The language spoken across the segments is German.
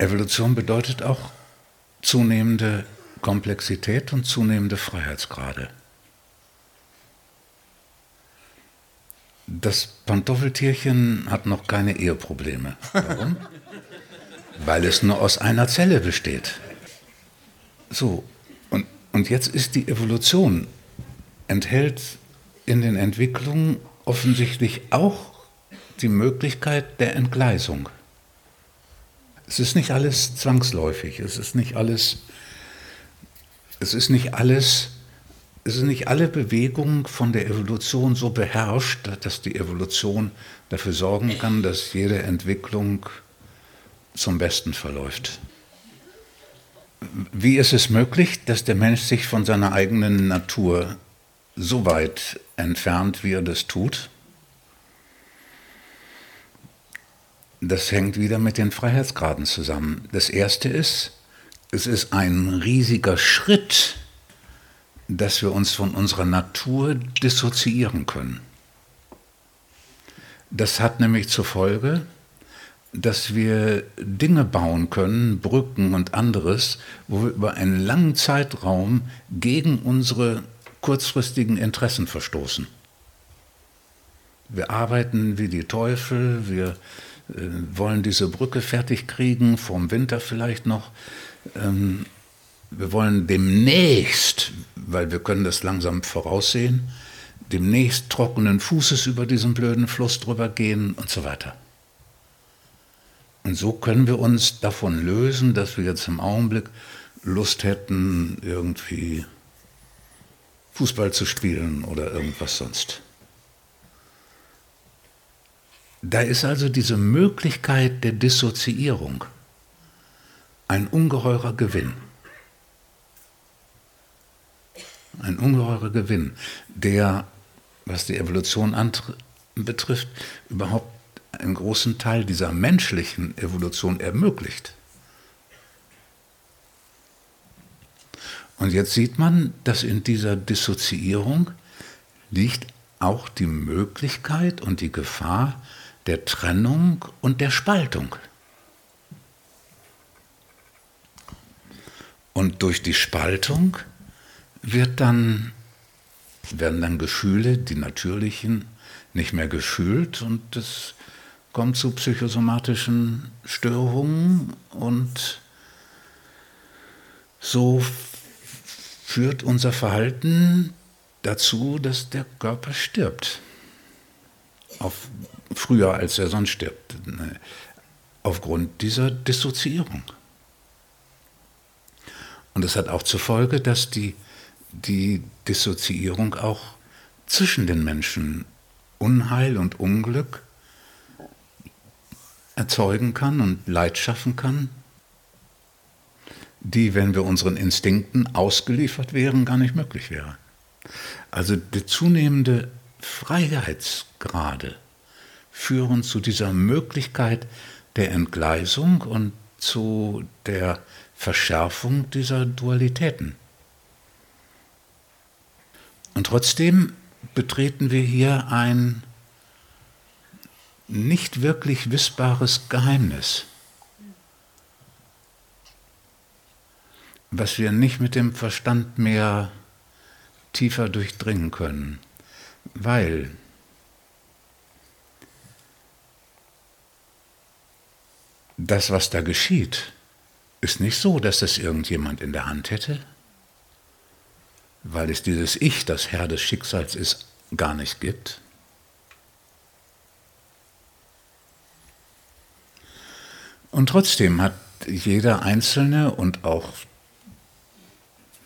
Evolution bedeutet auch zunehmende Komplexität und zunehmende Freiheitsgrade. Das Pantoffeltierchen hat noch keine Eheprobleme. Warum? Weil es nur aus einer Zelle besteht. So, und, und jetzt ist die Evolution, enthält in den Entwicklungen offensichtlich auch die Möglichkeit der Entgleisung. Es ist nicht alles zwangsläufig, es ist nicht alles, es ist nicht alles, es ist nicht alle Bewegung von der Evolution so beherrscht, dass die Evolution dafür sorgen kann, dass jede Entwicklung zum Besten verläuft. Wie ist es möglich, dass der Mensch sich von seiner eigenen Natur so weit entfernt, wie er das tut? Das hängt wieder mit den Freiheitsgraden zusammen. Das erste ist, es ist ein riesiger Schritt, dass wir uns von unserer Natur dissoziieren können. Das hat nämlich zur Folge, dass wir Dinge bauen können, Brücken und anderes, wo wir über einen langen Zeitraum gegen unsere kurzfristigen Interessen verstoßen. Wir arbeiten wie die Teufel, wir wollen diese Brücke fertig kriegen, vorm Winter vielleicht noch. Ähm, wir wollen demnächst, weil wir können das langsam voraussehen, demnächst trockenen Fußes über diesen blöden Fluss drüber gehen und so weiter. Und so können wir uns davon lösen, dass wir jetzt im Augenblick Lust hätten, irgendwie Fußball zu spielen oder irgendwas sonst. Da ist also diese Möglichkeit der Dissoziierung ein ungeheurer Gewinn. Ein ungeheurer Gewinn, der, was die Evolution betrifft, überhaupt einen großen Teil dieser menschlichen Evolution ermöglicht. Und jetzt sieht man, dass in dieser Dissoziierung liegt auch die Möglichkeit und die Gefahr der Trennung und der Spaltung. Und durch die Spaltung wird dann, werden dann Gefühle, die natürlichen, nicht mehr gefühlt und es kommt zu psychosomatischen Störungen und so führt unser Verhalten dazu, dass der Körper stirbt. Auf früher als er sonst stirbt, aufgrund dieser Dissoziierung. Und das hat auch zur Folge, dass die, die Dissoziierung auch zwischen den Menschen Unheil und Unglück erzeugen kann und Leid schaffen kann, die, wenn wir unseren Instinkten ausgeliefert wären, gar nicht möglich wäre. Also die zunehmende Freiheitsgrade führen zu dieser Möglichkeit der Entgleisung und zu der Verschärfung dieser Dualitäten. Und trotzdem betreten wir hier ein nicht wirklich wissbares Geheimnis, was wir nicht mit dem Verstand mehr tiefer durchdringen können, weil das, was da geschieht, ist nicht so, dass das irgendjemand in der Hand hätte, weil es dieses Ich, das Herr des Schicksals ist, gar nicht gibt. Und trotzdem hat jeder Einzelne und auch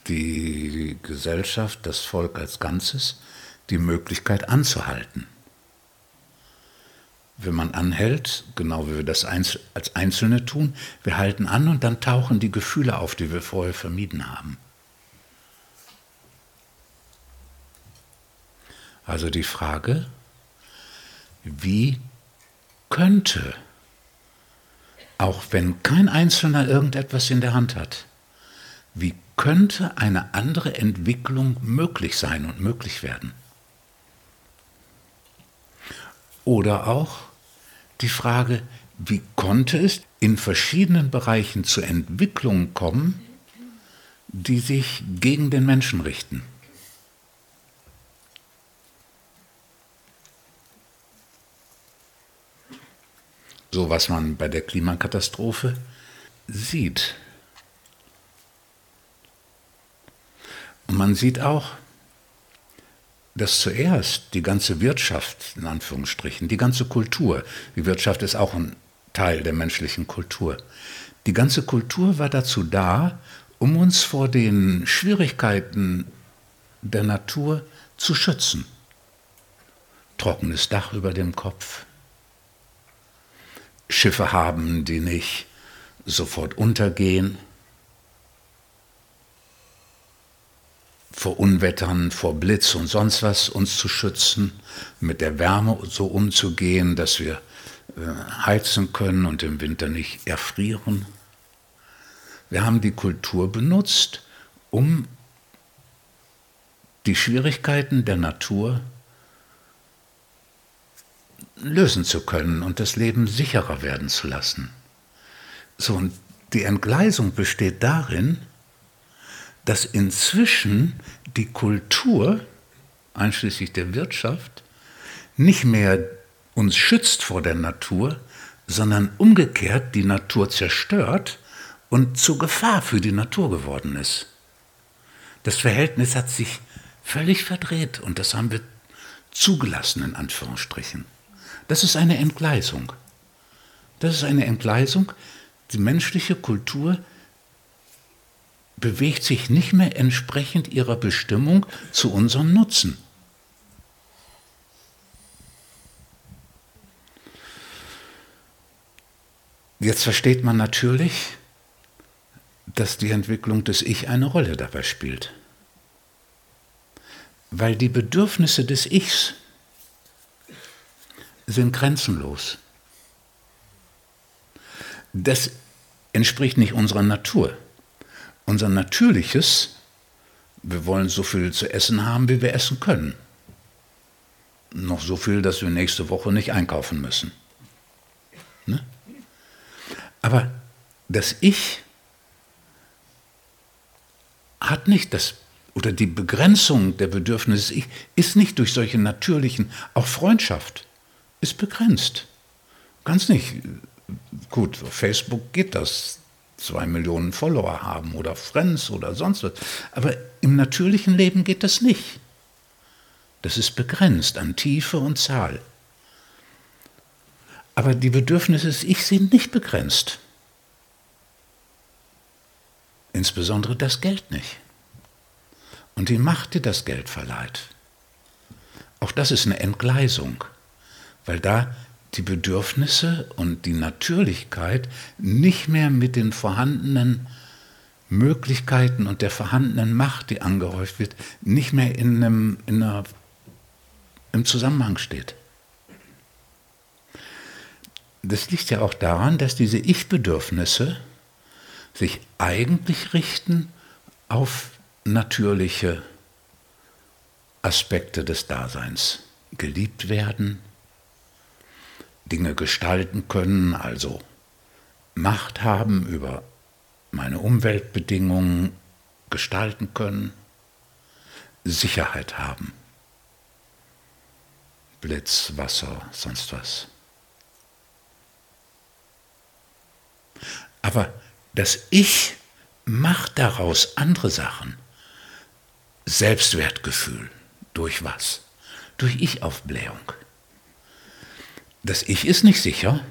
die Gesellschaft, das Volk als Ganzes, die Möglichkeit anzuhalten wenn man anhält, genau wie wir das als Einzelne tun, wir halten an und dann tauchen die Gefühle auf, die wir vorher vermieden haben. Also die Frage, wie könnte, auch wenn kein Einzelner irgendetwas in der Hand hat, wie könnte eine andere Entwicklung möglich sein und möglich werden? Oder auch die Frage, wie konnte es in verschiedenen Bereichen zu Entwicklungen kommen, die sich gegen den Menschen richten. So was man bei der Klimakatastrophe sieht. Und man sieht auch, dass zuerst die ganze Wirtschaft, in Anführungsstrichen, die ganze Kultur, die Wirtschaft ist auch ein Teil der menschlichen Kultur, die ganze Kultur war dazu da, um uns vor den Schwierigkeiten der Natur zu schützen. Trockenes Dach über dem Kopf, Schiffe haben, die nicht sofort untergehen, vor Unwettern, vor Blitz und sonst was uns zu schützen, mit der Wärme so umzugehen, dass wir äh, heizen können und im Winter nicht erfrieren. Wir haben die Kultur benutzt, um die Schwierigkeiten der Natur lösen zu können und das Leben sicherer werden zu lassen. So, und die Entgleisung besteht darin, dass inzwischen die Kultur, einschließlich der Wirtschaft, nicht mehr uns schützt vor der Natur, sondern umgekehrt die Natur zerstört und zur Gefahr für die Natur geworden ist. Das Verhältnis hat sich völlig verdreht und das haben wir zugelassen in Anführungsstrichen. Das ist eine Entgleisung. Das ist eine Entgleisung. Die menschliche Kultur bewegt sich nicht mehr entsprechend ihrer Bestimmung zu unserem Nutzen. Jetzt versteht man natürlich, dass die Entwicklung des Ich eine Rolle dabei spielt. Weil die Bedürfnisse des Ichs sind grenzenlos. Das entspricht nicht unserer Natur. Unser natürliches, wir wollen so viel zu essen haben, wie wir essen können. Noch so viel, dass wir nächste Woche nicht einkaufen müssen. Ne? Aber das Ich hat nicht das, oder die Begrenzung der Bedürfnisse Ich ist nicht durch solche natürlichen, auch Freundschaft ist begrenzt. Ganz nicht. Gut, auf Facebook geht das zwei Millionen Follower haben oder Friends oder sonst was. Aber im natürlichen Leben geht das nicht. Das ist begrenzt an Tiefe und Zahl. Aber die Bedürfnisse des Ich sind nicht begrenzt. Insbesondere das Geld nicht. Und die Macht, die das Geld verleiht. Auch das ist eine Entgleisung, weil da die Bedürfnisse und die Natürlichkeit nicht mehr mit den vorhandenen Möglichkeiten und der vorhandenen Macht, die angehäuft wird, nicht mehr in einem, in einer, im Zusammenhang steht. Das liegt ja auch daran, dass diese Ich-Bedürfnisse sich eigentlich richten auf natürliche Aspekte des Daseins. Geliebt werden, Dinge gestalten können, also Macht haben über meine Umweltbedingungen, gestalten können, Sicherheit haben. Blitz, Wasser, sonst was. Aber das Ich macht daraus andere Sachen. Selbstwertgefühl. Durch was? Durch Ich-Aufblähung. Das Ich ist nicht sicher.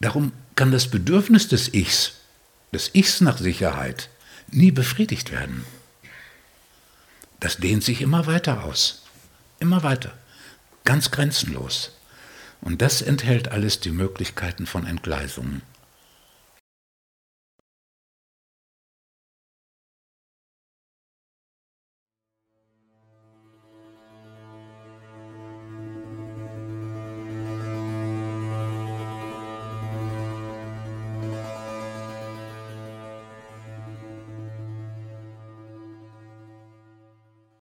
Darum kann das Bedürfnis des Ichs, des Ichs nach Sicherheit, nie befriedigt werden. Das dehnt sich immer weiter aus. Immer weiter. Ganz grenzenlos. Und das enthält alles die Möglichkeiten von Entgleisungen.